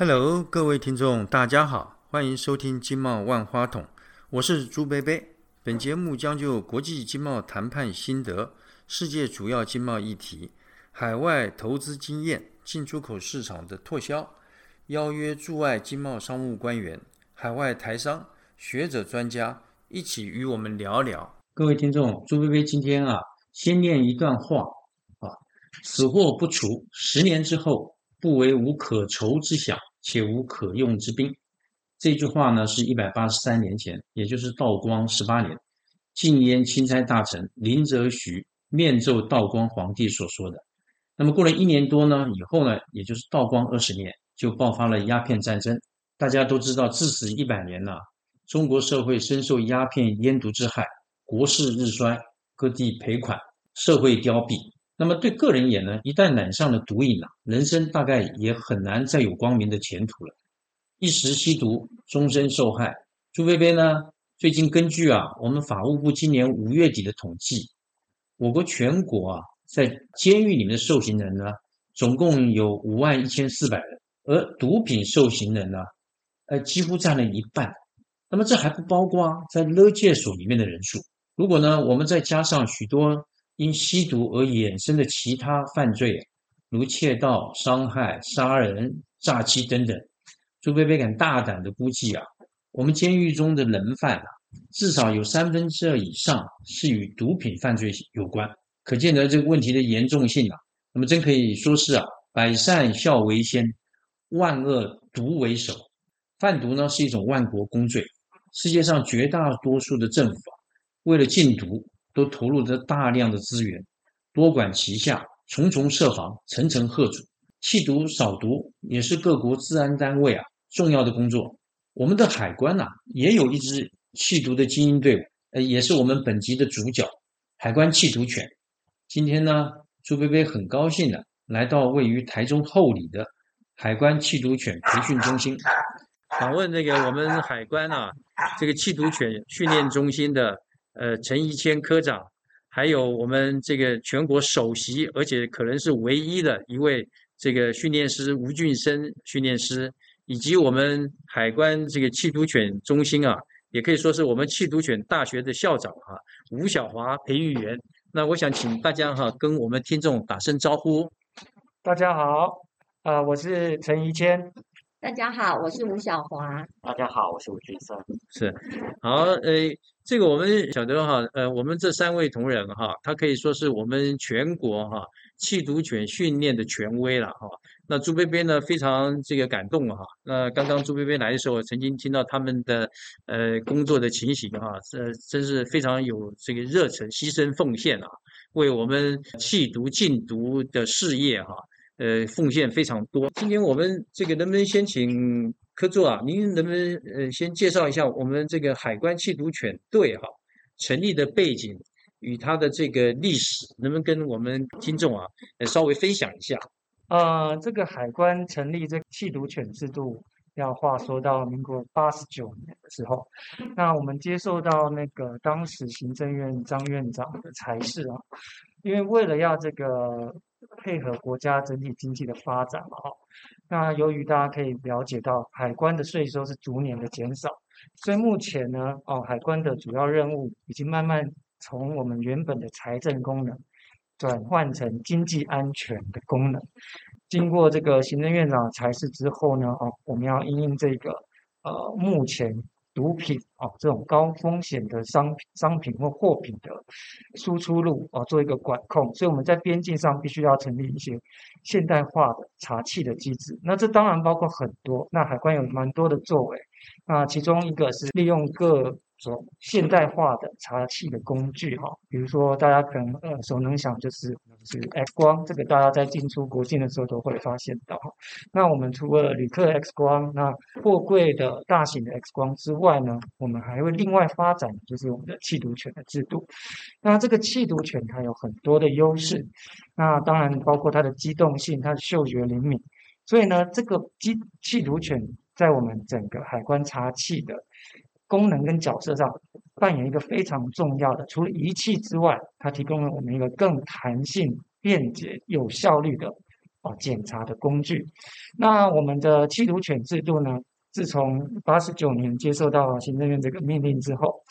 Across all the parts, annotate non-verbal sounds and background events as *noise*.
Hello，各位听众，大家好，欢迎收听经贸万花筒，我是朱贝贝。本节目将就国际经贸谈判心得、世界主要经贸议题、海外投资经验、进出口市场的拓销，邀约驻外经贸商务官员、海外台商、学者专家一起与我们聊聊。各位听众，朱贝贝今天啊，先念一段话啊：此祸不除，十年之后，不为无可愁之想，且无可用之兵。这句话呢，是一百八十三年前，也就是道光十八年，禁烟钦差大臣林则徐面奏道光皇帝所说的。那么过了一年多呢，以后呢，也就是道光二十年，就爆发了鸦片战争。大家都知道，自此一百年呢，中国社会深受鸦片烟毒之害，国势日衰，各地赔款，社会凋敝。那么对个人也呢，一旦染上了毒瘾啊，人生大概也很难再有光明的前途了。一时吸毒，终身受害。朱贝贝呢？最近根据啊，我们法务部今年五月底的统计，我国全国啊，在监狱里面的受刑人呢，总共有五万一千四百人，而毒品受刑人呢，呃，几乎占了一半。那么这还不包括在勒戒所里面的人数。如果呢，我们再加上许多因吸毒而衍生的其他犯罪，如窃盗、伤害、杀人、诈欺等等。朱贝贝敢大胆的估计啊，我们监狱中的人犯啊，至少有三分之二以上是与毒品犯罪有关，可见得这个问题的严重性啊。那么真可以说是啊，百善孝为先，万恶毒为首。贩毒呢是一种万国公罪，世界上绝大多数的政府啊，为了禁毒，都投入着大量的资源，多管齐下，重重设防，层层贺阻。弃毒扫毒也是各国治安单位啊重要的工作。我们的海关呐也有一支弃毒的精英队伍，呃，也是我们本集的主角——海关弃毒犬。今天呢，朱贝贝很高兴的来到位于台中后里的海关弃毒犬培训中心，访问那个我们海关啊这个弃毒犬训练中心的呃陈怡谦科长，还有我们这个全国首席，而且可能是唯一的一位。这个训练师吴俊生训练师，以及我们海关这个缉毒犬中心啊，也可以说是我们缉毒犬大学的校长哈，吴小华培育员。那我想请大家哈跟我们听众打声招呼。大家好，啊，我是陈怡谦。大家好，我是吴小华。大家好，我是吴俊生。是，好，呃，这个我们晓得哈，呃，我们这三位同仁哈，他可以说是我们全国哈。弃毒犬训练的权威了哈，那朱贝贝呢非常这个感动哈。那刚刚朱贝贝来的时候，曾经听到他们的呃工作的情形哈，这真是非常有这个热忱、牺牲奉献啊，为我们弃毒禁毒的事业哈，呃奉献非常多。今天我们这个能不能先请科座啊，您能不能呃先介绍一下我们这个海关缉毒犬队哈成立的背景？与它的这个历史，能不能跟我们听众啊，稍微分享一下？呃，这个海关成立这缉毒犬制度，要话说到民国八十九年的时候，那我们接受到那个当时行政院张院长的裁示啊，因为为了要这个配合国家整体经济的发展嘛，哈，那由于大家可以了解到，海关的税收是逐年的减少，所以目前呢，哦，海关的主要任务已经慢慢。从我们原本的财政功能转换成经济安全的功能，经过这个行政院长裁示之后呢，哦，我们要因应这个呃目前毒品哦这种高风险的商商品或货品的输出路哦做一个管控，所以我们在边境上必须要成立一些现代化的查气的机制。那这当然包括很多，那海关有蛮多的作为，那其中一个是利用各。说现代化的查气的工具哈，比如说大家可能耳熟能详就是是 X 光，这个大家在进出国境的时候都会发现到哈。那我们除了旅客 X 光、那货柜的大型的 X 光之外呢，我们还会另外发展就是我们的缉毒犬的制度。那这个缉毒犬它有很多的优势，那当然包括它的机动性、它的嗅觉灵敏，所以呢，这个机气毒犬在我们整个海关查气的。功能跟角色上扮演一个非常重要的，除了仪器之外，它提供了我们一个更弹性、便捷、有效率的啊检查的工具。那我们的缉毒犬制度呢，自从八十九年接受到行政院这个命令之后，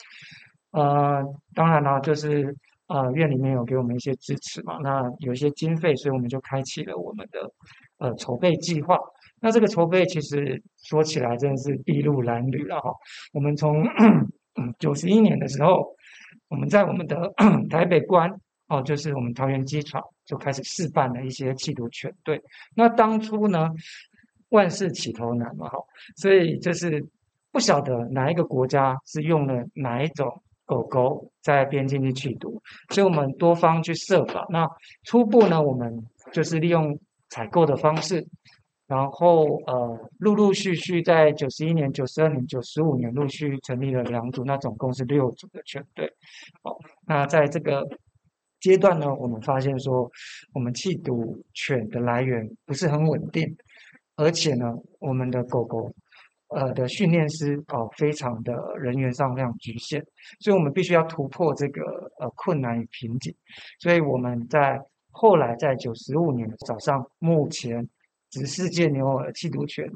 呃，当然了，就是呃院里面有给我们一些支持嘛，那有一些经费，所以我们就开启了我们的呃筹备计划。那这个筹备其实说起来真的是筚路蓝缕了哈。我们从九十一年的时候，我们在我们的 *coughs* 台北关哦，就是我们桃园机场就开始试办了一些缉毒犬队。那当初呢，万事起头难嘛哈，所以就是不晓得哪一个国家是用了哪一种狗狗在边境去缉毒，所以我们多方去设法。那初步呢，我们就是利用采购的方式。然后呃，陆陆续续在九十一年、九十二年、九十五年陆续成立了两组，那总共是六组的犬队。哦，那在这个阶段呢，我们发现说，我们缉毒犬的来源不是很稳定，而且呢，我们的狗狗呃的训练师哦，非常的人员上非常局限，所以我们必须要突破这个呃困难与瓶颈。所以我们在后来在九十五年早上，目前。是世界牛耳缉毒犬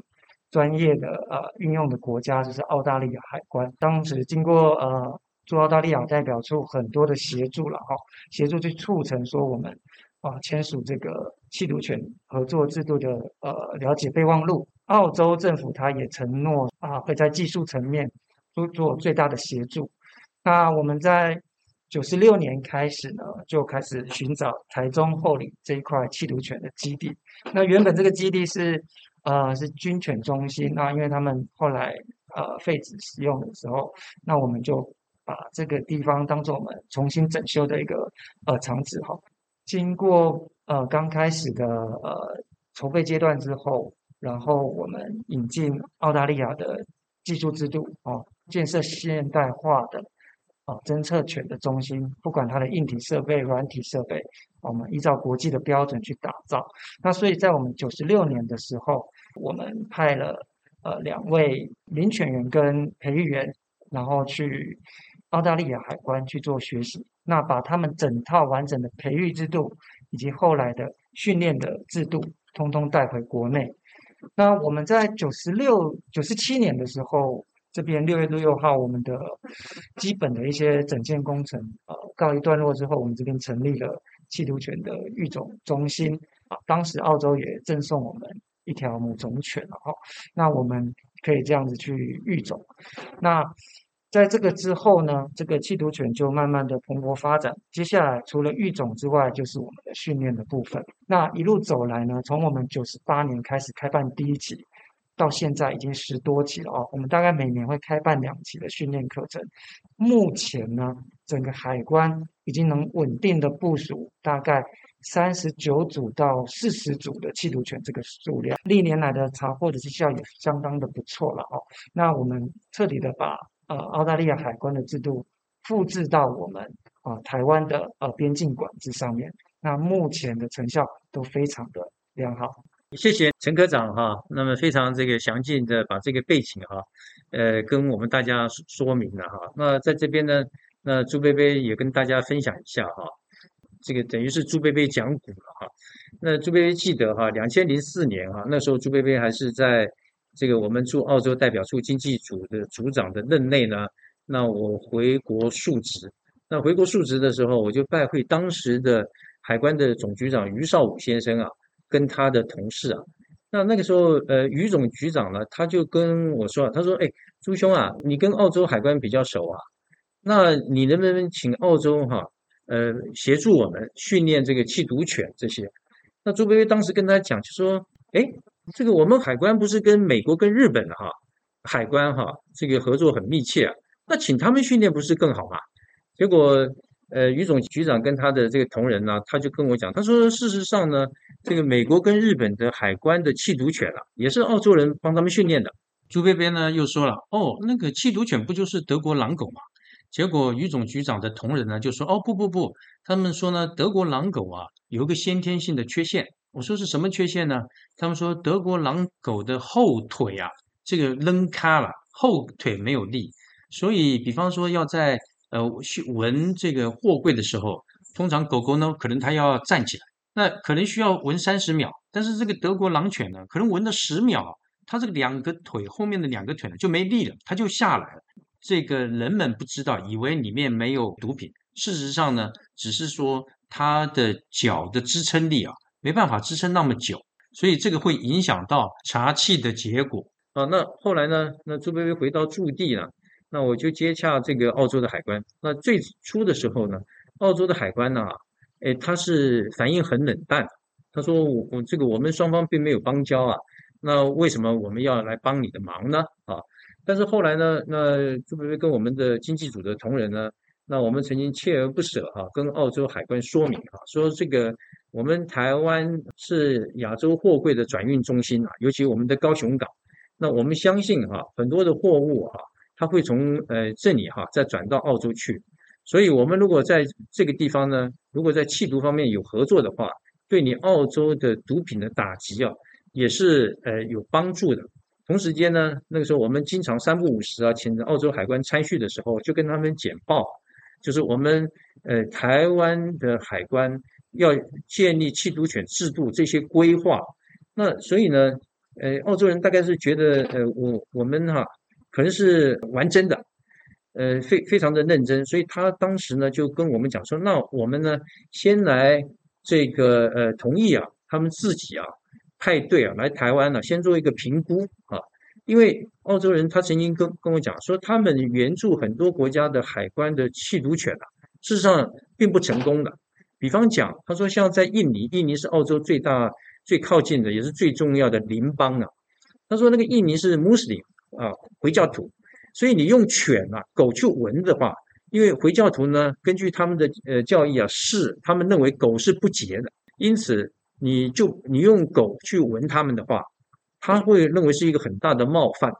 专业的呃运用的国家就是澳大利亚海关。当时经过呃驻澳大利亚代表处很多的协助了哈，协助去促成说我们啊签署这个缉毒犬合作制度的呃了解备忘录。澳洲政府他也承诺啊会在技术层面做做最大的协助。那我们在九十六年开始呢，就开始寻找台中后里这一块缉毒犬的基地。那原本这个基地是，呃，是军犬中心。那因为他们后来呃废止使用的时候，那我们就把这个地方当做我们重新整修的一个呃场址哈。经过呃刚开始的呃筹备阶段之后，然后我们引进澳大利亚的技术制度哦，建设现代化的。啊，侦测犬的中心，不管它的硬体设备、软体设备，我们依照国际的标准去打造。那所以在我们九十六年的时候，我们派了呃两位领犬员跟培育员，然后去澳大利亚海关去做学习。那把他们整套完整的培育制度以及后来的训练的制度，通通带回国内。那我们在九十六、九十七年的时候。这边六月六号，我们的基本的一些整建工程呃告一段落之后，我们这边成立了缉毒犬的育种中心啊。当时澳洲也赠送我们一条母种犬了哈，那我们可以这样子去育种。那在这个之后呢，这个缉毒犬就慢慢的蓬勃发展。接下来除了育种之外，就是我们的训练的部分。那一路走来呢，从我们九十八年开始开办第一期。到现在已经十多期了哦，我们大概每年会开办两期的训练课程。目前呢，整个海关已经能稳定的部署大概三十九组到四十组的缉毒犬这个数量，历年来的查获的绩效也相当的不错了哦。那我们彻底的把呃澳大利亚海关的制度复制到我们啊台湾的呃边境管制上面，那目前的成效都非常的良好。谢谢陈科长哈，那么非常这个详尽的把这个背景哈，呃，跟我们大家说明了哈。那在这边呢，那朱贝贝也跟大家分享一下哈，这个等于是朱贝贝讲古了哈。那朱贝贝记得哈，两千零四年哈，那时候朱贝贝还是在这个我们驻澳洲代表处经济组的组长的任内呢。那我回国述职，那回国述职的时候，我就拜会当时的海关的总局长于绍武先生啊。跟他的同事啊，那那个时候，呃，于总局长呢，他就跟我说，他说：“哎，朱兄啊，你跟澳洲海关比较熟啊，那你能不能请澳洲哈，呃，协助我们训练这个缉毒犬这些？”那朱贝贝当时跟他讲，就说：“哎，这个我们海关不是跟美国跟日本哈海关哈这个合作很密切啊，那请他们训练不是更好吗？”结果。呃，于总局长跟他的这个同仁呢，他就跟我讲，他说事实上呢，这个美国跟日本的海关的缉毒犬啊，也是澳洲人帮他们训练的。朱贝贝呢又说了，哦，那个缉毒犬不就是德国狼狗吗？结果于总局长的同仁呢就说，哦，不不不，他们说呢，德国狼狗啊有个先天性的缺陷。我说是什么缺陷呢？他们说德国狼狗的后腿啊，这个扔开了，后腿没有力，所以比方说要在。呃，去闻这个货柜的时候，通常狗狗呢，可能它要站起来，那可能需要闻三十秒，但是这个德国狼犬呢，可能闻了十秒，它这个两个腿后面的两个腿呢就没力了，它就下来了。这个人们不知道，以为里面没有毒品，事实上呢，只是说它的脚的支撑力啊，没办法支撑那么久，所以这个会影响到查气的结果啊。那后来呢，那朱薇薇回到驻地了，那我就接洽这个澳洲的海关。那最初的时候呢，澳洲的海关呢，哎，他是反应很冷淡，他说我我这个我们双方并没有邦交啊，那为什么我们要来帮你的忙呢？啊？但是后来呢，那朱贝贝跟我们的经济组的同仁呢，那我们曾经锲而不舍哈，跟澳洲海关说明哈，说这个我们台湾是亚洲货柜的转运中心啊，尤其我们的高雄港，那我们相信哈，很多的货物哈，它会从呃这里哈再转到澳洲去，所以我们如果在这个地方呢，如果在缉毒方面有合作的话，对你澳洲的毒品的打击啊，也是呃有帮助的。同时间呢，那个时候我们经常三不五时啊，请澳洲海关参叙的时候，就跟他们简报，就是我们呃台湾的海关要建立缉毒犬制度这些规划。那所以呢，呃，澳洲人大概是觉得呃我我们哈可能是玩真的，呃非非常的认真，所以他当时呢就跟我们讲说，那我们呢先来这个呃同意啊，他们自己啊。派队啊，来台湾呢，先做一个评估啊。因为澳洲人他曾经跟跟我讲说，他们援助很多国家的海关的缉毒犬啊，事实上并不成功的。比方讲，他说像在印尼，印尼是澳洲最大、最靠近的，也是最重要的邻邦啊。他说那个印尼是穆斯林啊，回教徒，所以你用犬啊、狗去闻的话，因为回教徒呢，根据他们的呃教义啊，是他们认为狗是不洁的，因此。你就你用狗去闻他们的话，他会认为是一个很大的冒犯。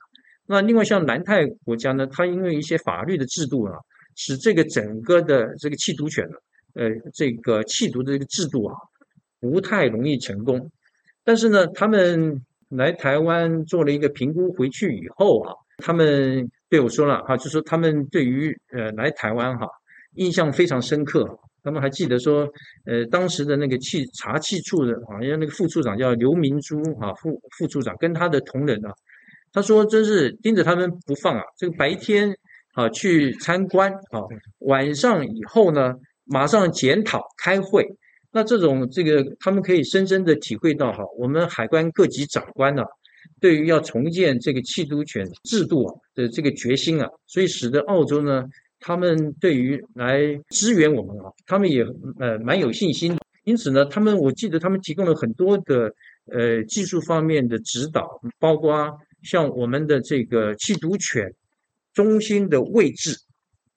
那另外像南太国家呢，它因为一些法律的制度啊，使这个整个的这个弃毒犬呢，呃，这个弃毒的这个制度啊，不太容易成功。但是呢，他们来台湾做了一个评估，回去以后啊，他们对我说了哈，就说他们对于呃来台湾哈，印象非常深刻。他们还记得说，呃，当时的那个气查气处的，好像那个副处长叫刘明珠啊，副副处长跟他的同仁啊，他说真是盯着他们不放啊。这个白天啊去参观啊，晚上以后呢，马上检讨开会。那这种这个，他们可以深深的体会到哈，我们海关各级长官呢，对于要重建这个缉毒犬制度啊的这个决心啊，所以使得澳洲呢。他们对于来支援我们啊，他们也呃蛮有信心。因此呢，他们我记得他们提供了很多的呃技术方面的指导，包括像我们的这个缉毒犬中心的位置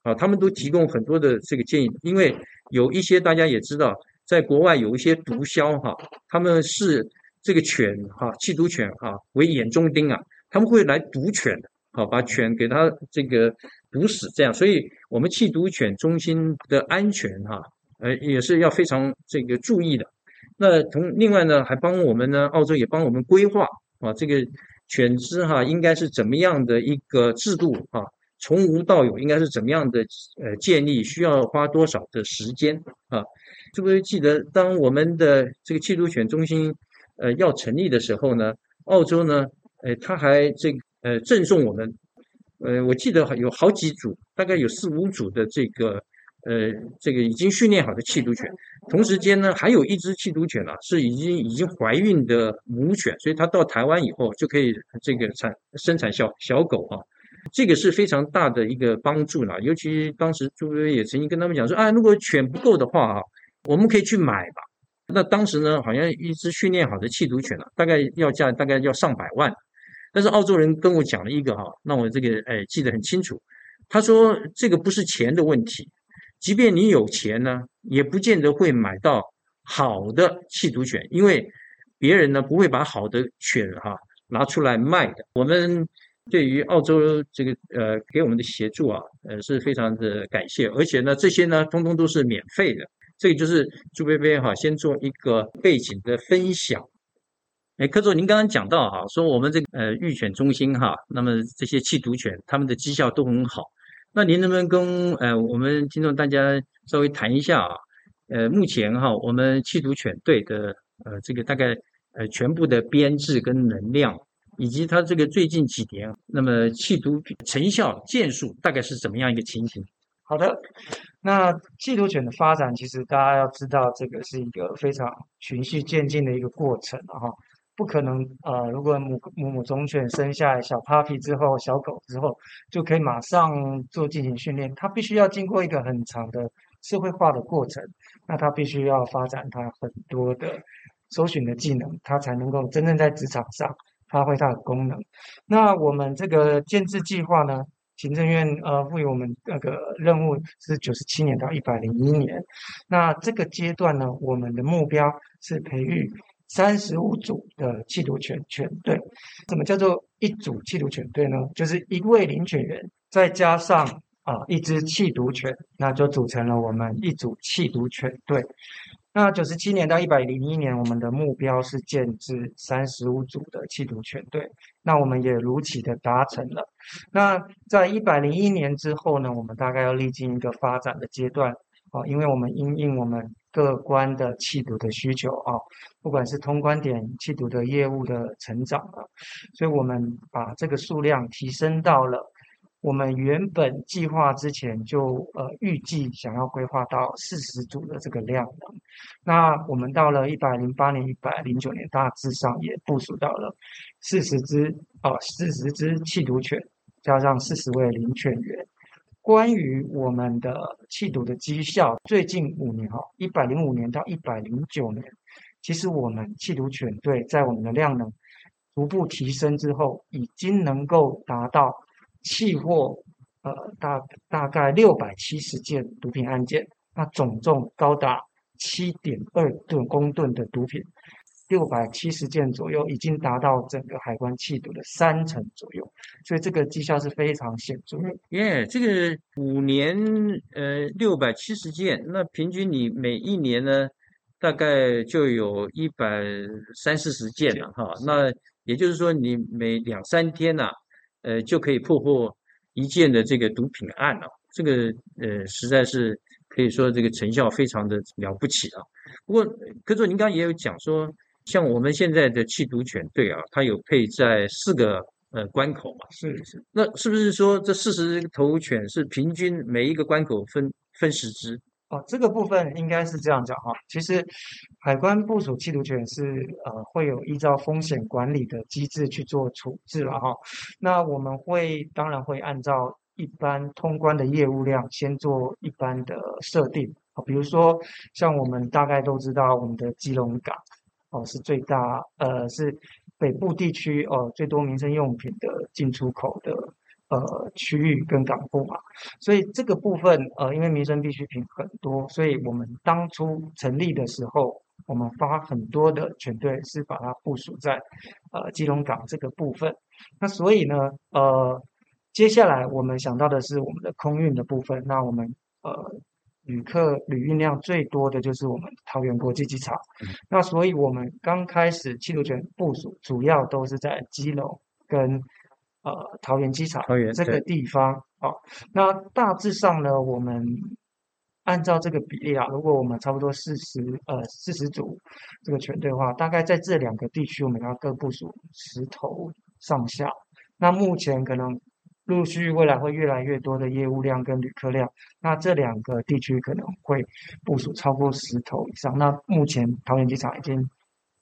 啊，他们都提供很多的这个建议。因为有一些大家也知道，在国外有一些毒枭哈，他们是这个犬哈缉毒犬哈为眼中钉啊，他们会来毒犬的，好把犬给它这个。毒死这样，所以我们缉毒犬中心的安全哈，呃也是要非常这个注意的。那同另外呢，还帮我们呢，澳洲也帮我们规划啊，这个犬只哈应该是怎么样的一个制度啊，从无到有应该是怎么样的呃建立，需要花多少的时间啊？是不是记得当我们的这个缉毒犬中心呃要成立的时候呢，澳洲呢，呃他还这呃赠送我们。呃，我记得有好几组，大概有四五组的这个，呃，这个已经训练好的缉毒犬。同时间呢，还有一只缉毒犬啊，是已经已经怀孕的母犬，所以它到台湾以后就可以这个产生产小小狗啊。这个是非常大的一个帮助了。尤其当时朱威也曾经跟他们讲说，啊，如果犬不够的话啊，我们可以去买吧。那当时呢，好像一只训练好的缉毒犬啊，大概要价大概要上百万。但是澳洲人跟我讲了一个哈，让我这个哎记得很清楚。他说这个不是钱的问题，即便你有钱呢，也不见得会买到好的缉毒犬，因为别人呢不会把好的犬哈拿出来卖的。我们对于澳洲这个呃给我们的协助啊，呃是非常的感谢，而且呢这些呢通通都是免费的。这个就是朱贝贝哈先做一个背景的分享。哎，科总，您刚刚讲到哈，说我们这个呃育犬中心哈，那么这些弃毒犬他们的绩效都很好。那您能不能跟呃我们听众大家稍微谈一下啊？呃，目前哈，我们弃毒犬队的呃这个大概呃全部的编制跟能量，以及它这个最近几年，那么弃毒成效件数大概是怎么样一个情形？好的，那缉毒犬的发展，其实大家要知道，这个是一个非常循序渐进的一个过程哈，不可能呃，如果母母母种犬生下来小 puppy 之后，小狗之后就可以马上做进行训练，它必须要经过一个很长的社会化的过程，那它必须要发展它很多的搜寻的技能，它才能够真正在职场上发挥它的功能。那我们这个建制计划呢？行政院呃赋予我们那个任务是九十七年到一百零一年，那这个阶段呢，我们的目标是培育三十五组的缉毒犬犬队。什么叫做一组缉毒犬队呢？就是一位领犬员再加上啊一只缉毒犬，那就组成了我们一组缉毒犬队。那九十七年到一百零一年，我们的目标是建制三十五组的缉毒犬队，那我们也如期的达成了。那在一百零一年之后呢，我们大概要历经一个发展的阶段啊，因为我们因应我们各关的缉毒的需求啊，不管是通关点缉毒的业务的成长啊，所以我们把这个数量提升到了。我们原本计划之前就呃预计想要规划到四十组的这个量能，那我们到了一百零八年、一百零九年大致上也部署到了四十只哦四十只缉毒犬，加上四十位领犬员。关于我们的缉毒的绩效，最近五年哈，一百零五年到一百零九年，其实我们缉毒犬队在我们的量能逐步提升之后，已经能够达到。弃获呃大大概六百七十件毒品案件，那总重高达七点二吨公吨的毒品，六百七十件左右，已经达到整个海关缉毒的三成左右，所以这个绩效是非常显著。耶，这个五年呃六百七十件，那平均你每一年呢，大概就有一百三四十件了哈，那也就是说你每两三天呐。呃，就可以破获一件的这个毒品案了，这个呃，实在是可以说这个成效非常的了不起啊。不过，科座您刚刚也有讲说，像我们现在的缉毒犬队啊，它有配在四个呃关口嘛？是是。那是不是说这四十头犬是平均每一个关口分分十只？这个部分应该是这样讲哈。其实，海关部署缉毒犬是呃会有依照风险管理的机制去做处置了哈。那我们会当然会按照一般通关的业务量先做一般的设定啊。比如说，像我们大概都知道我们的基隆港哦是最大呃是北部地区哦最多民生用品的进出口的。呃，区域跟港部嘛，所以这个部分，呃，因为民生必需品很多，所以我们当初成立的时候，我们发很多的全队是把它部署在呃基隆港这个部分。那所以呢，呃，接下来我们想到的是我们的空运的部分。那我们呃旅客旅运量最多的就是我们桃园国际机场。那所以我们刚开始气流权部署，主要都是在基隆跟。呃，桃园机场这个地方啊，那大致上呢，我们按照这个比例啊，如果我们差不多四十呃四十组这个全队的话，大概在这两个地区，我们要各部署十头上下。那目前可能陆续未来会越来越多的业务量跟旅客量，那这两个地区可能会部署超过十头以上。那目前桃园机场已经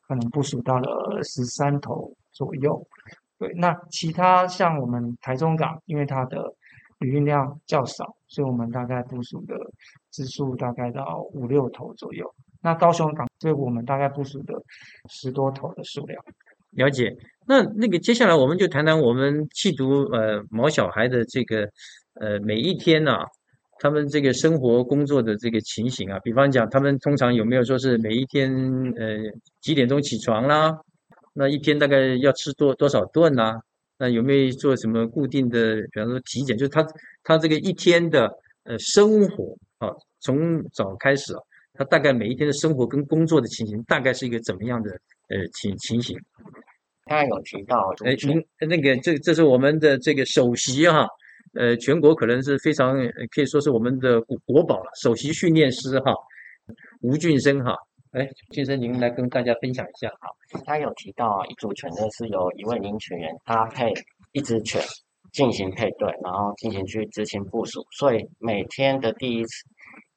可能部署到了十三头左右。对，那其他像我们台中港，因为它的旅运量较少，所以我们大概部署的支数大概到五六头左右。那高雄港，所以我们大概部署的十多头的数量。了解。那那个接下来我们就谈谈我们缉毒呃毛小孩的这个呃每一天呐，他们这个生活工作的这个情形啊。比方讲，他们通常有没有说是每一天呃几点钟起床啦？那一天大概要吃多多少顿呢？那有没有做什么固定的，比方说体检？就是他他这个一天的呃生活啊，从早开始啊，他大概每一天的生活跟工作的情形，大概是一个怎么样的呃情情形？他有提到，哎，您那个这这是我们的这个首席哈，呃，全国可能是非常可以说是我们的国国宝了，首席训练师哈。吴俊生哈，哎，先生您来跟大家分享一下。哈，他有提到啊，一组犬呢是由一位领犬员搭配一只犬进行配对，然后进行去执行部署，所以每天的第一次，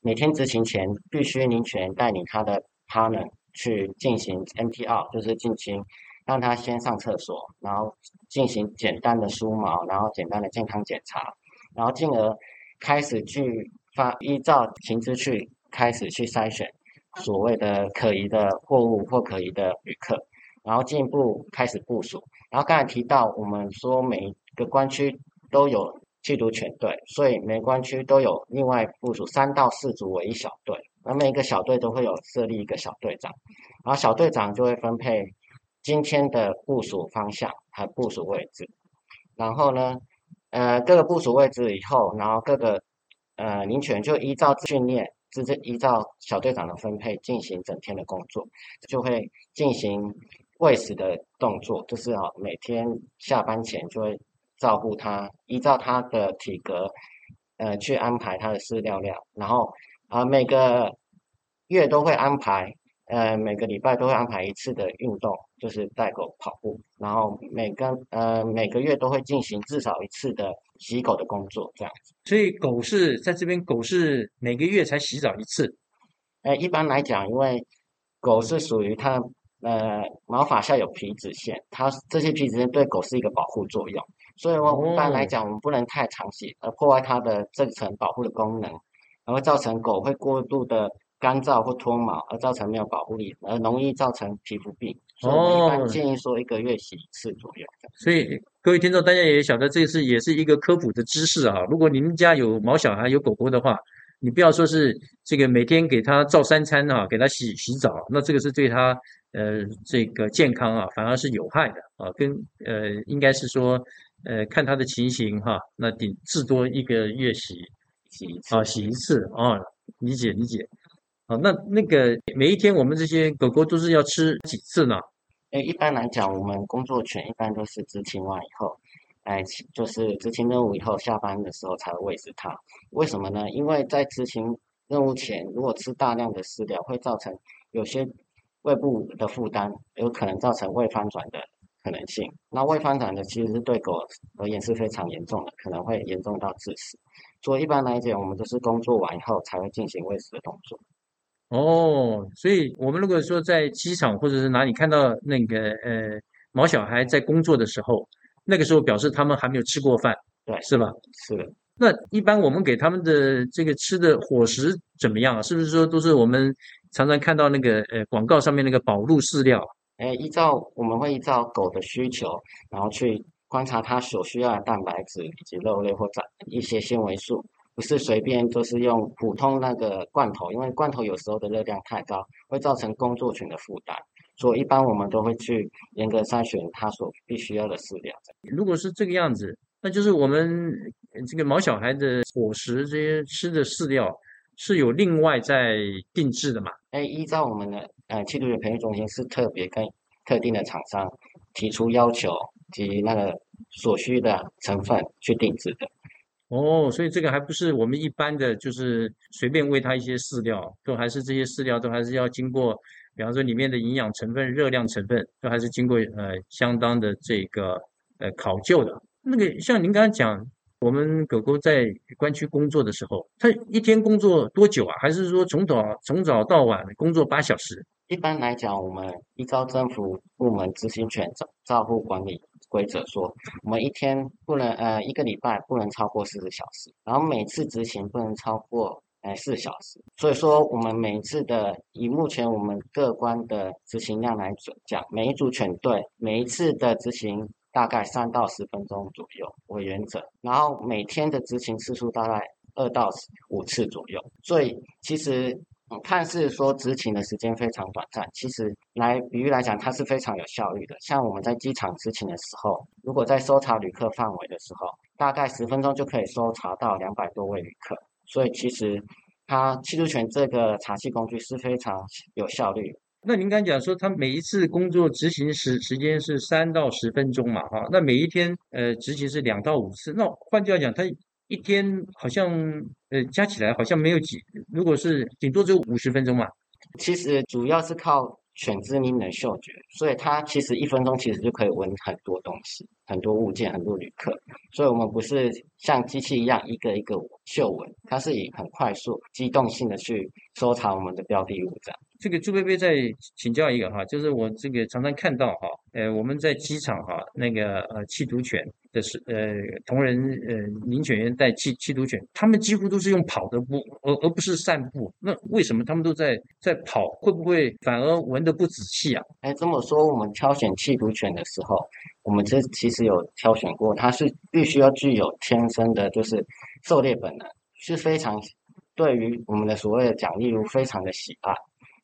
每天执行前必须领犬员带领他的 partner 去进行 NPR，就是进行让他先上厕所，然后进行简单的梳毛，然后简单的健康检查，然后进而开始去发依照情资去开始去筛选所谓的可疑的货物或可疑的旅客，然后进一步开始部署。然后刚才提到我们说每一个关区都有缉毒犬队，所以每关区都有另外部署三到四组为一小队，那每一个小队都会有设立一个小队长，然后小队长就会分配今天的部署方向和部署位置，然后呢，呃，各个部署位置以后，然后各个呃领犬就依照训练，直接依照小队长的分配进行整天的工作，就会进行喂食的动作，就是啊，每天下班前就会照顾他，依照他的体格，呃，去安排他的饲料量，然后啊每个月都会安排，呃每个礼拜都会安排一次的运动，就是带狗跑步，然后每个呃每个月都会进行至少一次的洗狗的工作，这样子。所以狗是在这边，狗是每个月才洗澡一次。呃，一般来讲，因为狗是属于它呃毛发下有皮脂腺，它这些皮脂腺对狗是一个保护作用，所以我一般来讲，我们不能太常洗，而破坏它的这层保护的功能，然后造成狗会过度的干燥或脱毛，而造成没有保护力，而容易造成皮肤病。所以我一般哦建议说一个月洗一次左右。所以各位听众，大家也晓得，这是也是一个科普的知识啊。如果你们家有毛小孩、有狗狗的话，你不要说是这个每天给它照三餐啊，给它洗洗澡，那这个是对它呃这个健康啊，反而是有害的啊。跟呃应该是说呃看它的情形哈、那顶至多一个月洗洗一次啊洗一次啊，理解理解。哦，那那个每一天我们这些狗狗都是要吃几次呢？诶，一般来讲，我们工作犬一般都是执勤完以后，哎，就是执行任务以后，下班的时候才会喂食它。为什么呢？因为在执行任务前，如果吃大量的饲料，会造成有些胃部的负担，有可能造成胃翻转的可能性。那胃翻转的其实是对狗而言是非常严重的，可能会严重到致死。所以一般来讲，我们都是工作完以后才会进行喂食的动作。哦，所以我们如果说在机场或者是哪里看到那个呃毛小孩在工作的时候，那个时候表示他们还没有吃过饭，对是吧？是的。那一般我们给他们的这个吃的伙食怎么样啊？是不是说都是我们常常看到那个呃广告上面那个宝路饲料？哎，依照我们会依照狗的需求，然后去观察它所需要的蛋白质以及肉类或者一些纤维素，不是随便就是用普通那个罐头，因为罐头有时候的热量太高，会造成工作群的负担，所以一般我们都会去严格筛选它所必须要的饲料。如果是这个样子，那就是我们呃这个毛小孩的伙食这些吃的饲料是有另外在定制的嘛？诶，依照我们的呃气毒犬培育中心是特别跟特定的厂商提出要求及那个所需的成分去定制的。哦，所以这个还不是我们一般的，就是随便喂它一些饲料，都还是这些饲料都还是要经过，比方说里面的营养成分、热量成分，都还是经过呃相当的这个呃考究的。那个像您刚才讲，我们狗狗在关区工作的时候，它一天工作多久啊？还是说从早从早到晚工作八小时？一般来讲，我们依照政府部门执行权照照护管理规则说，我们一天不能呃一个礼拜不能超过四十小时，然后每次执行不能超过呃四小时。所以说，我们每一次的以目前我们各关的执行量来讲，每一组犬队每一次的执行大概三到十分钟左右为原则，然后每天的执行次数大概二到五次左右。所以其实嗯，看似说执勤的时间非常短暂，其实来比喻来讲，它是非常有效率的。像我们在机场执勤的时候，如果在搜查旅客范围的时候，大概十分钟就可以搜查到两百多位旅客。所以其实它缉毒犬这个查气工具是非常有效率。那您刚讲说，他每一次工作执行时时间是三到十分钟嘛，哈，那每一天呃执行是两到五次，那换句话讲，他一天好像呃加起来好像没有几如果是顶多只有五十分钟嘛，其实主要是靠犬只敏的嗅觉，所以它其实一分钟其实就可以闻很多东西、很多物件、很多旅客。所以我们不是像机器一样一个一个嗅闻，它是以很快速、机动性的去搜查我们的标的物这样。这个朱贝贝再请教一个哈，就是我这个常常看到哈，呃，我们在机场哈，那个呃缉毒犬的是呃同仁呃领犬员带缉缉毒犬，他们几乎都是用跑的步，而而不是散步。那为什么他们都在在跑？会不会反而闻得不仔细啊？哎，这么说，我们挑选缉毒犬的时候，我们这其实是有挑选过，它是必须要具有天生的，就是狩猎本能，是非常对于我们的所谓的奖励物非常的喜爱。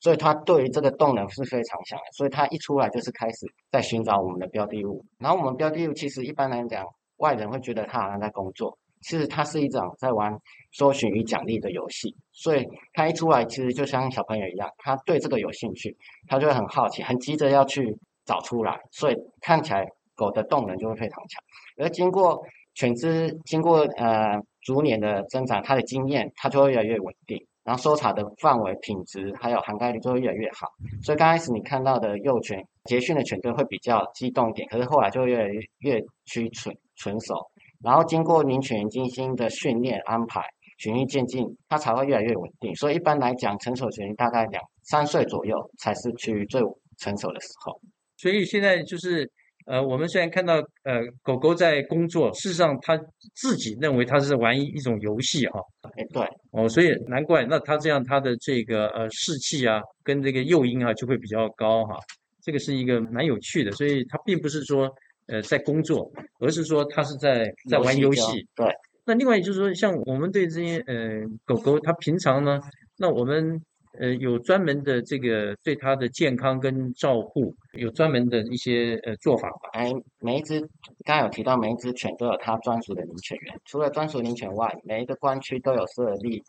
所以它对于这个动能是非常强的，所以它一出来就是开始在寻找我们的标的物。然后我们标的物其实一般来讲，外人会觉得它好像在工作，其实它是一种在玩搜寻与奖励的游戏。所以它一出来，其实就像小朋友一样，他对这个有兴趣，他就会很好奇，很急着要去找出来。所以看起来狗的动能就会非常强。而经过犬只经过呃逐年的增长，它的经验它就会越来越稳定。然后搜查的范围、品质还有涵盖率就会越来越好，所以刚开始你看到的幼犬结训的犬队会比较激动一点，可是后来就会越来越越趋纯纯熟，然后经过您犬员精心的训练安排，循序渐进，它才会越来越稳定。所以一般来讲，成熟犬大概两三岁左右才是趋于最成熟的时候。所以现在就是。呃，我们虽然看到呃狗狗在工作，事实上它自己认为它是玩一一种游戏哈。哎，对，哦，所以难怪那它这样它的这个呃士气啊，跟这个诱因啊就会比较高哈。这个是一个蛮有趣的，所以它并不是说呃在工作，而是说它是在在玩游戏。对。那另外就是说，像我们对这些呃狗狗，它平常呢，那我们。呃，有专门的这个对它的健康跟照护，有专门的一些呃做法吧。哎，每一只刚刚有提到，每一只犬都有它专属的领犬员。除了专属领犬外，每一个关区都有设立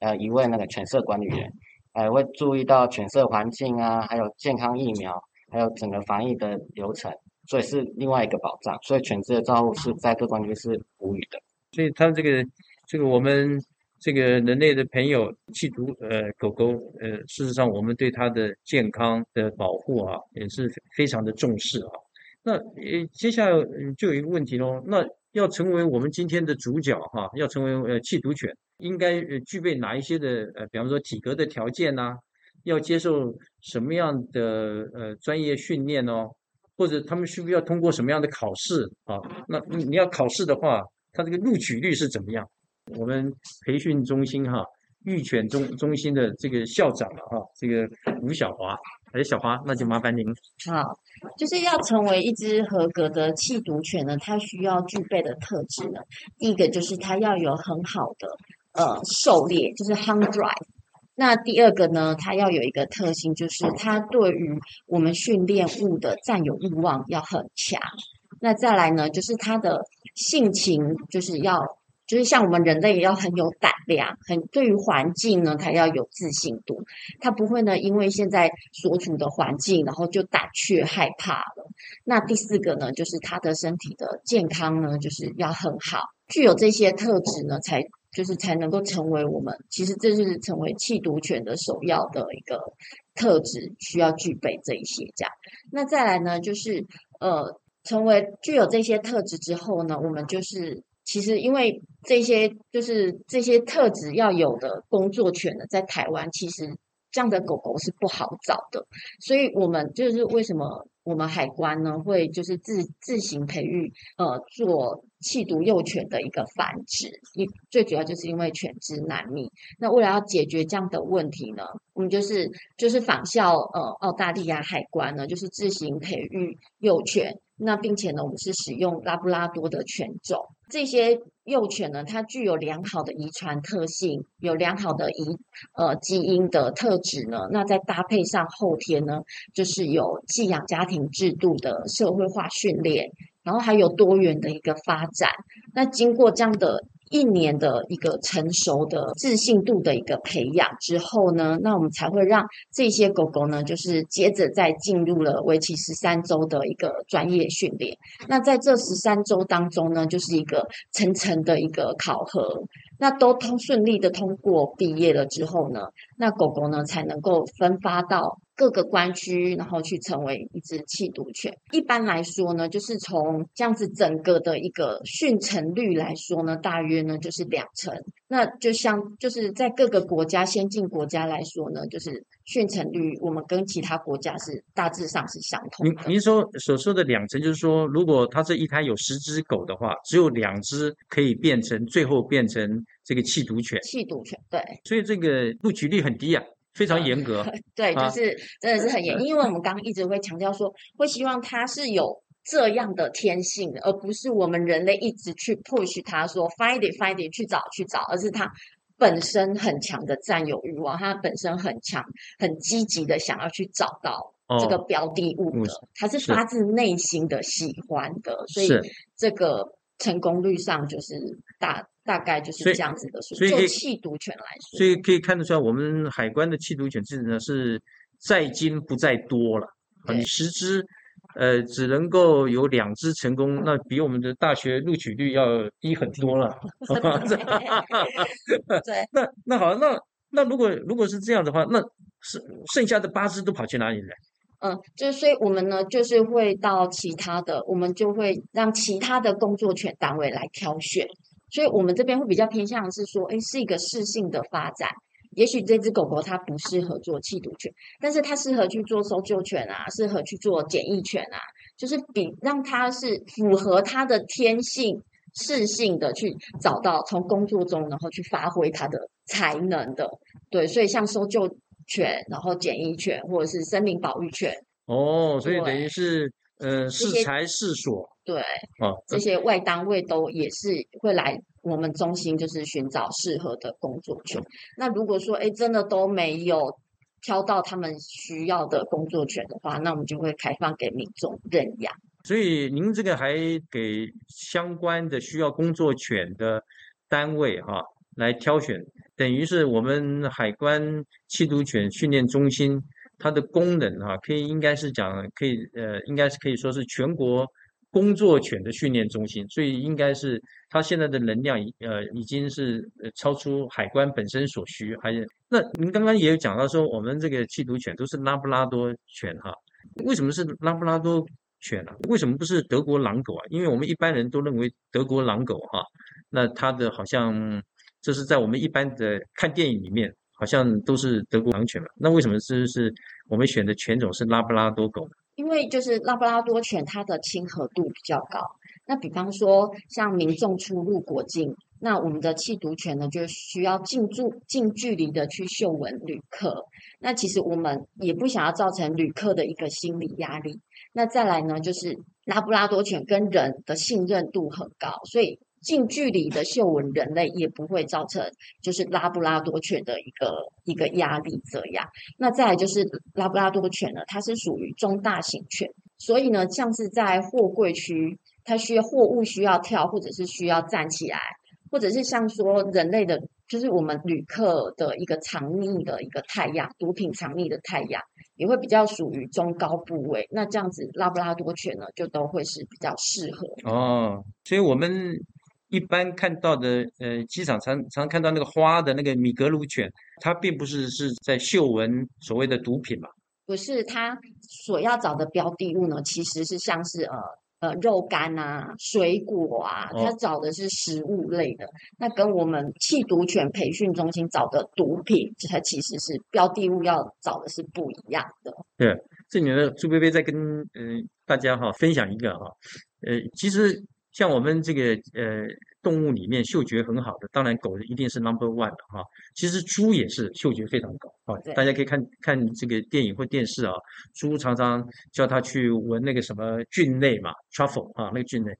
呃一位那个犬舍管理员，哎，会注意到犬舍环境啊，还有健康疫苗，还有整个防疫的流程，所以是另外一个保障。所以犬只的照护是在各关区是无语的。所以它这个这个我们。这个人类的朋友弃毒呃狗狗呃，事实上我们对它的健康的保护啊，也是非常的重视啊。那呃接下来就有一个问题喽，那要成为我们今天的主角哈，要成为呃弃毒犬，应该具备哪一些的呃，比方说体格的条件呐？要接受什么样的呃专业训练哦？或者他们需不需要通过什么样的考试啊？那你你要考试的话，它这个录取率是怎么样？我们培训中心哈，育犬中中心的这个校长了哈，这个吴小华，哎，小华，那就麻烦您。好，就是要成为一只合格的弃毒犬呢，它需要具备的特质呢，第一个就是它要有很好的呃狩猎，就是 hunt drive。那第二个呢，它要有一个特性，就是它对于我们训练物的占有欲望要很强。那再来呢，就是它的性情就是要。就是像我们人类要很有胆量，很对于环境呢，它要有自信度，它不会呢因为现在所处的环境，然后就胆怯害怕了。那第四个呢，就是它的身体的健康呢，就是要很好，具有这些特质呢，才就是才能够成为我们，其实这是成为弃毒犬的首要的一个特质，需要具备这一些这样。那再来呢，就是呃，成为具有这些特质之后呢，我们就是。其实，因为这些就是这些特质要有的工作犬呢，在台湾其实这样的狗狗是不好找的，所以我们就是为什么我们海关呢会就是自自行培育呃做弃毒幼犬的一个繁殖，一最主要就是因为犬只难觅。那为了要解决这样的问题呢，我们就是就是仿效呃澳大利亚海关呢，就是自行培育幼犬。那并且呢，我们是使用拉布拉多的犬种，这些幼犬呢，它具有良好的遗传特性，有良好的遗呃基因的特质呢。那再搭配上后天呢，就是有寄养家庭制度的社会化训练，然后还有多元的一个发展。那经过这样的。一年的一个成熟的自信度的一个培养之后呢，那我们才会让这些狗狗呢，就是接着再进入了为期十三周的一个专业训练。那在这十三周当中呢，就是一个层层的一个考核。那都通顺利的通过毕业了之后呢，那狗狗呢才能够分发到各个关区，然后去成为一只弃毒犬。一般来说呢，就是从这样子整个的一个训成率来说呢，大约呢就是两成。那就像就是在各个国家先进国家来说呢，就是训成率我们跟其他国家是大致上是相同您的。您说所说的两成，就是说，如果它这一胎有十只狗的话，只有两只可以变成最后变成这个弃毒犬，弃毒犬，对所以这个录取率很低啊，非常严格。*laughs* 对，就啊是真的是很严，*laughs* 因为我们刚刚一直会强调说，会希望它是有这样的天性的，而不是我们人类一直去 push 它说 find it find it 去找去找，而是它本身很强的占有欲望，它本身很强很积极的想要去找到这个哦，标的物物的，它是是发自内心的喜欢的，所以这个成功率上就是大大概就是这样子的数，所以就弃毒犬来说，所以可以看得出来，我们海关的弃毒犬制呢是在精不在多了。啊，十只，呃，只能够有两只成功，那比我们的大学录取率要低很多了。*laughs* 对。那那好，那那如果如果是这样的话，那是剩下的八只都跑去哪里了？嗯，就是所以我们呢，就是会到其他的，我们就会让其他的工作犬单位来挑选。所以我们这边会比较偏向是说，诶，是一个适性的发展。也许这只狗狗它不适合做弃毒犬，但是它适合去做搜救犬啊，适合去做检疫犬啊，就是比让它是符合它的天性、适性的去找到从工作中，然后去发挥它的才能的。对，所以像搜救犬，然后检疫犬或者是森林保育犬，哦，所以等于是呃适些才适所对，啊，这些外单位都也是会来我们中心，就是寻找适合的工作犬。那如果说，哎，真的都没有挑到他们需要的工作犬的话，那我们就会开放给民众认养。所以您这个还给相关的需要工作犬的单位哈、来挑选，等于是我们海关缉毒犬训练中心它的功能哈、可以应该是讲可以呃，应该是可以说是全国工作犬的训练中心，所以应该是它现在的能量呃已经是超出海关本身所需，还是那您刚刚也有讲到说我们这个缉毒犬都是拉布拉多犬哈、为什么是拉布拉多犬啊？为什么不是德国狼狗啊？因为我们一般人都认为德国狼狗哈、那它的好像这是在我们一般的看电影里面，好像都是德国狼犬嘛。那为什么是是我们选的犬种是拉布拉多狗？因为就是拉布拉多犬，它的亲和度比较高。那比方说，像民众出入国境，那我们的缉毒犬呢，就需要近住近距离的去嗅闻旅客。那其实我们也不想要造成旅客的一个心理压力。那再来呢，就是拉布拉多犬跟人的信任度很高，所以近距离的嗅闻人类也不会造成就是拉布拉多犬的一个一个压力这样。那再来就是拉布拉多犬呢，它是属于中大型犬，所以呢，像是在货柜区，它需要货物需要跳，或者是需要站起来，或者是像说人类的，就是我们旅客的一个藏匿的一个太阳，毒品藏匿的太阳，也会比较属于中高部位。那这样子拉布拉多犬呢，就都会是比较适合。哦，所以我们一般看到的，呃，机场常常看到那个花的那个米格鲁犬，它并不是是在嗅闻所谓的毒品嘛。不是它所要找的标的物呢，其实是像是呃呃肉干啊、水果啊，它哦找的是食物类的。那跟我们弃毒犬培训中心找的毒品，它其实是标的物要找的是不一样的。对，这里呢，朱贝贝在跟嗯、呃、大家哈分享一个哈，呃，其实像我们这个呃动物里面嗅觉很好的，当然狗一定是 number one 的哈。其实猪也是嗅觉非常高啊，大家可以看看这个电影或电视啊，猪常常叫它去闻那个什么菌类嘛，truffle 啊，那个菌类。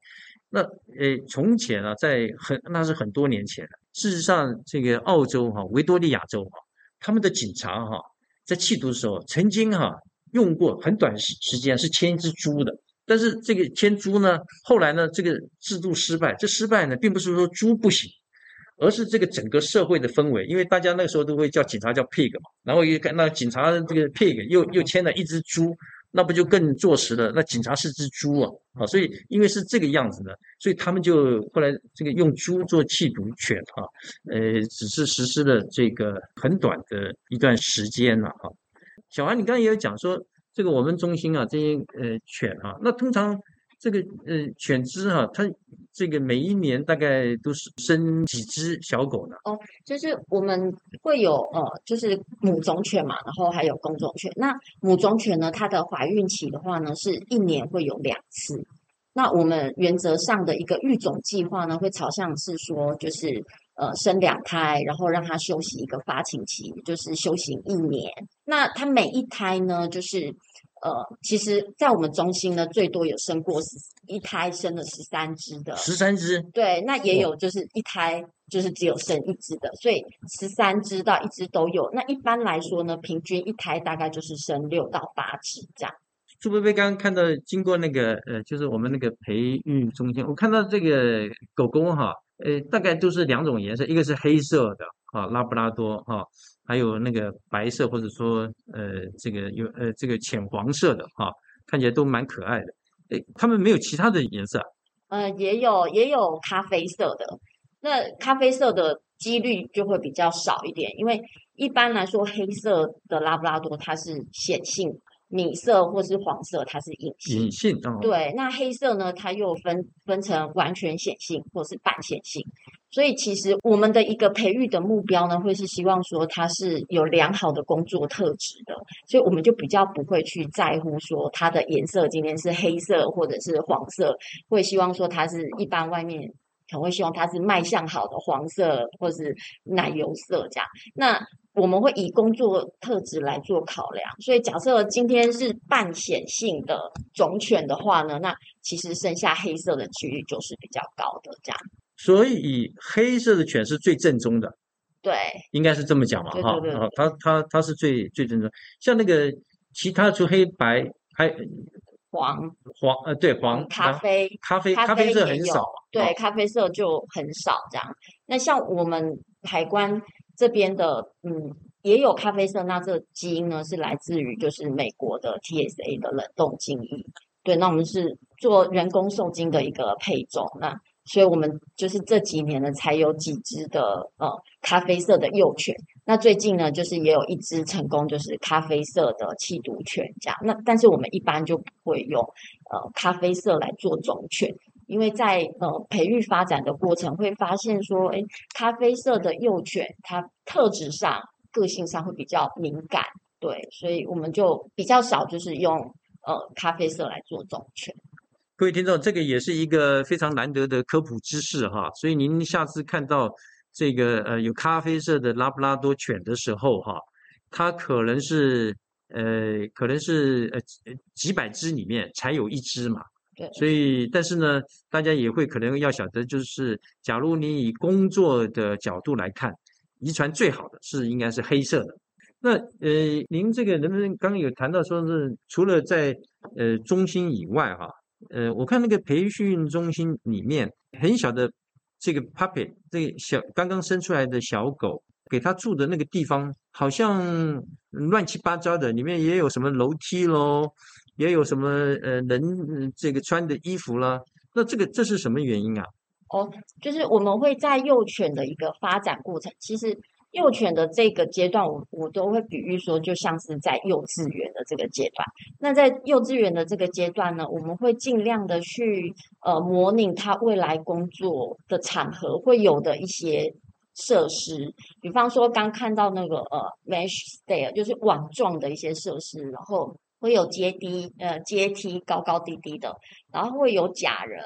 那呃，从前啊，在很那是很多年前了。事实上，这个澳洲哈、维多利亚州哈、他们的警察哈、在缉毒的时候，曾经哈、用过很短时时间是牵一只猪的，但是这个牵猪呢，后来呢，这个制度失败。这失败呢，并不是说猪不行，而是这个整个社会的氛围，因为大家那时候都会叫警察叫 pig 嘛，然后一看那警察这个 pig 又又牵了一只猪，那不就更坐实了？那警察是只猪啊！啊，所以因为是这个样子的，所以他们就后来这个用猪做弃毒犬啊，呃，只是实施了这个很短的一段时间了哈。小韩，你刚才也有讲说，这个我们中心啊，这些呃犬啊，那通常。这个呃犬只哈，它这个每一年大概都是生几只小狗呢？哦，就是我们会有呃，就是母种犬嘛，然后还有公种犬。那母种犬呢，它的怀孕期的话呢，是一年会有两次。那我们原则上的一个育种计划呢，会朝向是说，就是呃生两胎，然后让它休息一个发情期，就是休息一年。那它每一胎呢，就是。呃，其实，在我们中心呢，最多有生过十一胎，生了十三只的。十三只。对，那也有就是一胎就是只有生一只的，所以十三只到一只都有。那一般来说呢，平均一胎大概就是生六到八只这样。朱贝贝刚刚看到经过那个呃，就是我们那个培育中心，我看到这个狗狗哈，呃，大概都是两种颜色，一个是黑色的啊，拉布拉多哈。还有那个白色，或者说呃，这个有呃，这个浅黄色的哈，看起来都蛮可爱的。诶，他们没有其他的颜色？呃，也有也有咖啡色的，那咖啡色的几率就会比较少一点，因为一般来说黑色的拉布拉多它是显性。米色或是黄色，它是隐性。隐性对，那黑色呢？它又分分成完全显性或是半显性。所以其实我们的一个培育的目标呢，会是希望说它是有良好的工作特质的。所以我们就比较不会去在乎说它的颜色今天是黑色或者是黄色，会希望说它是一般外面可能会希望它是卖相好的黄色或是奶油色这样。那我们会以工作特质来做考量，所以假设今天是半显性的种犬的话呢，那其实剩下黑色的几率就是比较高的这样。所以黑色的犬是最正宗的，对，应该是这么讲嘛，哈，它它它是最最正宗。像那个其他除黑白还黄黄呃对黄咖啡咖啡咖啡色很少，对，咖啡色就很少这样。那像我们海关。这边的嗯也有咖啡色，那这基因呢是来自于就是美国的 TSA 的冷冻精液，对，那我们是做人工受精的一个配种，那所以我们就是这几年呢才有几只的呃咖啡色的幼犬，那最近呢就是也有一只成功就是咖啡色的气毒犬这样，那但是我们一般就不会用呃咖啡色来做种犬。因为在呃培育发展的过程，会发现说，哎，咖啡色的幼犬，它特质上、个性上会比较敏感，对，所以我们就比较少就是用呃咖啡色来做种犬。各位听众，这个也是一个非常难得的科普知识哈，所以您下次看到这个呃有咖啡色的拉布拉多犬的时候哈，它可能是呃可能是呃几百只里面才有一只嘛。所以，但是呢，大家也会可能要晓得，就是假如你以工作的角度来看，遗传最好的是应该是黑色的。那呃，您这个能不能刚刚有谈到说是除了在呃中心以外哈，呃，我看那个培训中心里面很小的这个 puppy，这个小刚刚生出来的小狗，给它住的那个地方好像乱七八糟的，里面也有什么楼梯喽。也有什么呃人这个穿的衣服啦？那这个这是什么原因啊？哦，就是我们会在幼犬的一个发展过程，其实幼犬的这个阶段，我我都会比喻说，就像是在幼稚园的这个阶段。那在幼稚园的这个阶段呢，我们会尽量的去呃模拟它未来工作的场合会有的一些设施，比方说刚看到那个呃 mesh stair，就是网状的一些设施，然后。会有阶梯，呃，阶梯高高低低的，然后会有假人，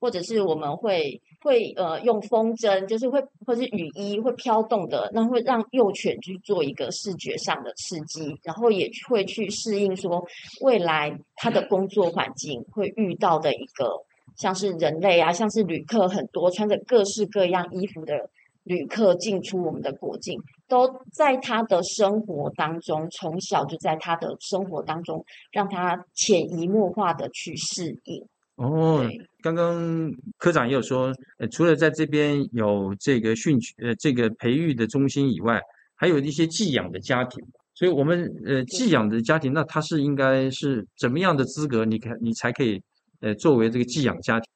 或者是我们会会呃用风筝，就是会或是雨衣会飘动的，那会让幼犬去做一个视觉上的刺激，然后也会去适应说未来它的工作环境会遇到的一个像是人类啊，像是旅客很多穿着各式各样衣服的。旅客进出我们的国境，都在他的生活当中，从小就在他的生活当中，让他潜移默化的去适应。哦，刚刚科长也有说，呃，除了在这边有这个训呃这个培育的中心以外，还有一些寄养的家庭，所以我们呃寄养的家庭，那他是应该是怎么样的资格，你看你才可以呃作为这个寄养家庭？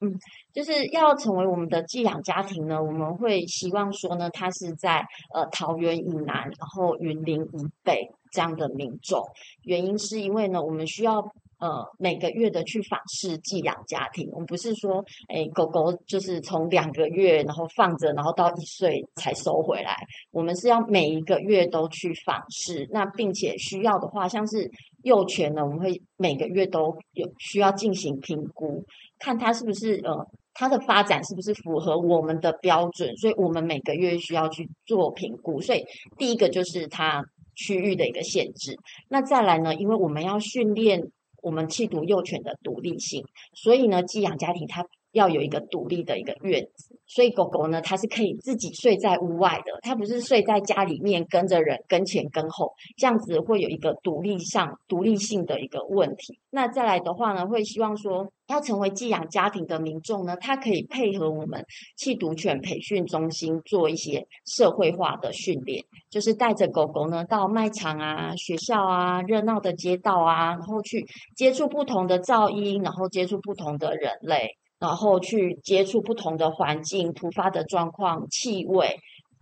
就是要成为我们的寄养家庭呢，我们会希望说呢，他是在呃桃园以南，然后云林以北这样的民众。原因是因为呢，我们需要呃每个月的去访视寄养家庭。我们不是说，哎，狗狗就是从两个月然后放着，然后到一岁才收回来。我们是要每一个月都去访视，那并且需要的话，像是幼犬呢，我们会每个月都有需要进行评估，看它是不是呃。它的发展是不是符合我们的标准？所以我们每个月需要去做评估。所以第一个就是它区域的一个限制。那再来呢？因为我们要训练我们弃毒幼犬的独立性，所以呢，寄养家庭它要有一个独立的一个院子。所以狗狗呢，它是可以自己睡在屋外的，它不是睡在家里面跟着人跟前跟后，这样子会有一个独立上独立性的一个问题。那再来的话呢，会希望说要成为寄养家庭的民众呢，他可以配合我们弃毒犬培训中心做一些社会化的训练，就是带着狗狗呢到卖场啊、学校啊、热闹的街道啊，然后去接触不同的噪音，然后接触不同的人类。然后去接触不同的环境、突发的状况、气味，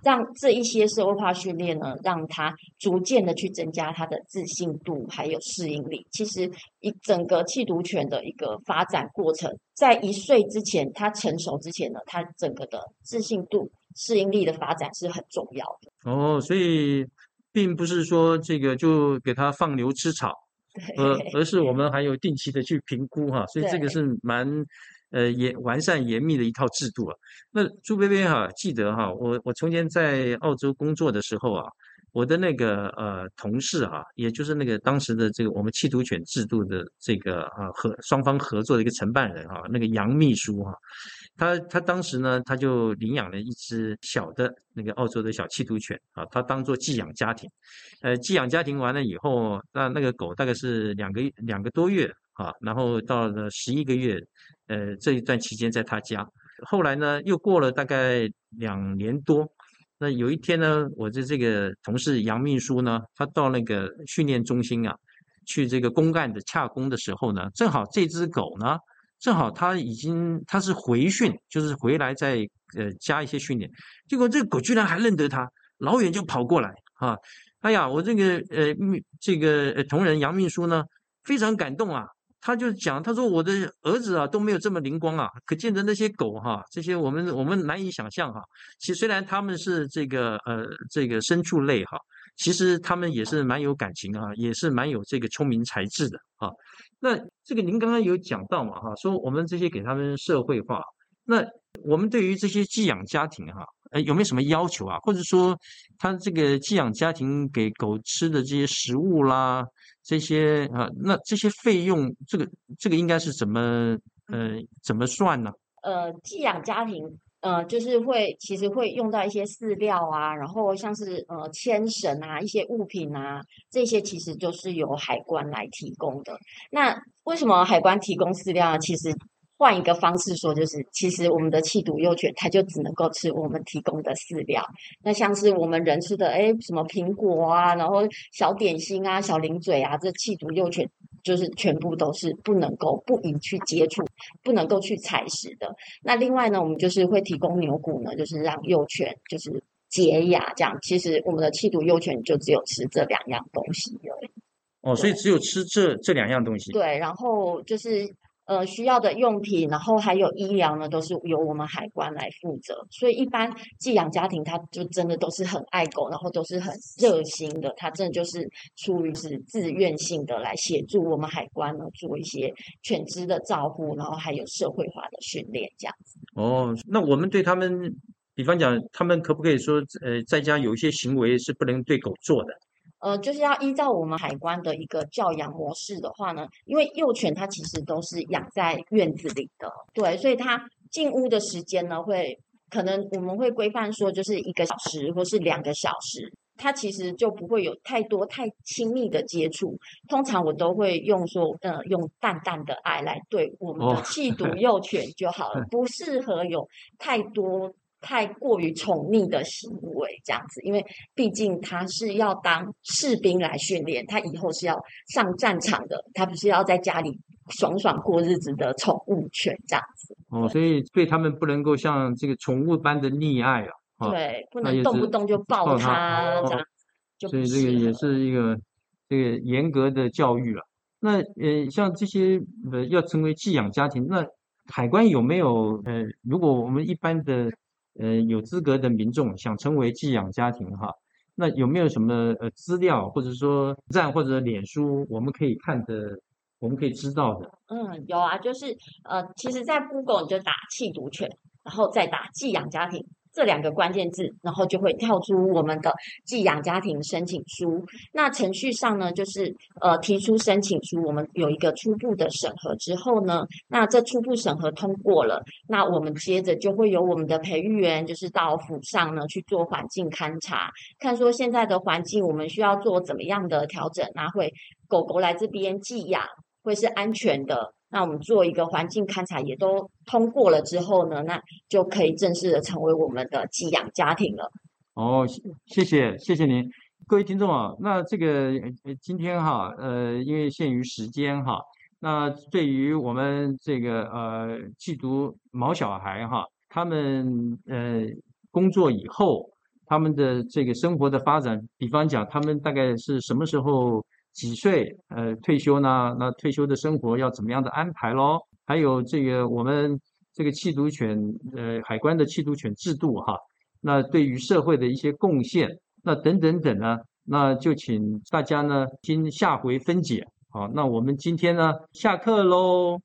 让这一些社会化训练呢，让他逐渐的去增加他的自信度，还有适应力。其实一整个气毒犬的一个发展过程，在一岁之前，它成熟之前呢，它整个的自信度、适应力的发展是很重要的。哦，所以并不是说这个就给它放牛吃草，而 *laughs* 而是我们还有定期的去评估哈，所以这个是蛮。呃，严完善严密的一套制度啊。那朱贝贝哈，记得哈，我我从前在澳洲工作的时候啊，我的那个呃同事啊，也就是那个当时的这个我们弃毒犬制度的这个啊合双方合作的一个承办人啊，那个杨秘书哈，他他当时呢，他就领养了一只小的那个澳洲的小弃毒犬啊，他当做寄养家庭。呃，寄养家庭完了以后，那那个狗大概是两个两个多月啊，然后到了十一个月。呃，这一段期间在他家，后来呢，又过了大概两年多。那有一天呢，我的这个同事杨秘书呢，他到那个训练中心啊，去这个公干的洽公的时候呢，正好这只狗呢，正好他已经他是回训，就是回来再呃加一些训练，结果这个狗居然还认得他，老远就跑过来啊！哎呀，我这个呃这个同仁杨秘书呢，非常感动啊。他就讲，他说我的儿子啊都没有这么灵光啊，可见的那些狗哈，这些我们我们难以想象哈。其实虽然他们是这个呃这个牲畜类哈，其实他们也是蛮有感情啊，也是蛮有这个聪明才智的啊。那这个您刚刚有讲到嘛哈，说我们这些给他们社会化，那我们对于这些寄养家庭哈，呃有没有什么要求啊？或者说他这个寄养家庭给狗吃的这些食物啦？这些啊，那这些费用，这个这个应该是怎么呃怎么算呢？呃，寄养家庭呃，就是会其实会用到一些饲料啊，然后像是呃牵绳啊，一些物品啊，这些其实就是由海关来提供的。那为什么海关提供饲料？其实。换一个方式说，就是其实我们的气毒幼犬，它就只能够吃我们提供的饲料。那像是我们人吃的，哎，什么苹果啊，然后小点心啊、小零嘴啊，这气毒幼犬就是全部都是不能够不宜去接触、不能够去采食的。那另外呢，我们就是会提供牛骨呢，就是让幼犬就是洁牙这样。其实我们的气毒幼犬就只有吃这两样东西而已。哦，所以只有吃这这两样东西。对，然后就是。呃，需要的用品，然后还有医疗呢，都是由我们海关来负责。所以一般寄养家庭，他就真的都是很爱狗，然后都是很热心的。他真的就是出于是自愿性的来协助我们海关呢，做一些犬只的照顾，然后还有社会化的训练这样子。哦，那我们对他们，比方讲，他们可不可以说，呃，在家有一些行为是不能对狗做的？呃，就是要依照我们海关的一个教养模式的话呢，因为幼犬它其实都是养在院子里的，对，所以它进屋的时间呢，会可能我们会规范说，就是一个小时或是两个小时，它其实就不会有太多太亲密的接触。通常我都会用说，呃，用淡淡的爱来对我们的弃 *laughs* 毒幼犬就好了，不适合有太多。太过于宠溺的行为，这样子，因为毕竟他是要当士兵来训练，他以后是要上战场的，他不是要在家里爽爽过日子的宠物犬这样子。哦，所以对他们不能够像这个宠物般的溺爱啊，哦对，不能动不动就抱抱它它哦这样子，就所以这个也是一个这个严格的教育了。那呃，像这些呃要成为寄养家庭，那海关有没有呃，如果我们一般的呃有资格的民众想成为寄养家庭哈，那有没有什么呃资料或者说站或者脸书我们可以看的，我们可以知道的？嗯，有啊，就是呃，其实，在 Google 你就打弃毒犬，然后再打寄养家庭这两个关键字，然后就会跳出我们的寄养家庭申请书。那程序上呢，就是呃提出申请书，我们有一个初步的审核之后呢，那这初步审核通过了，那我们接着就会有我们的培育员，就是到府上呢去做环境勘察，看说现在的环境我们需要做怎么样的调整那，会狗狗来这边寄养。会是安全的。那我们做一个环境勘察也都通过了之后呢，那就可以正式的成为我们的寄养家庭了。哦，谢谢谢谢您，各位听众啊，那这个今天哈，呃，因为限于时间哈，那对于我们这个呃寄读毛小孩哈，他们呃工作以后，他们的这个生活的发展，比方讲，他们大概是什么时候几岁呃退休呢？那退休的生活要怎么样的安排咯？还有这个我们这个缉毒犬呃海关的缉毒犬制度哈。那对于社会的一些贡献，那等等等呢，那就请大家呢听下回分解。好，那我们今天呢下课喽。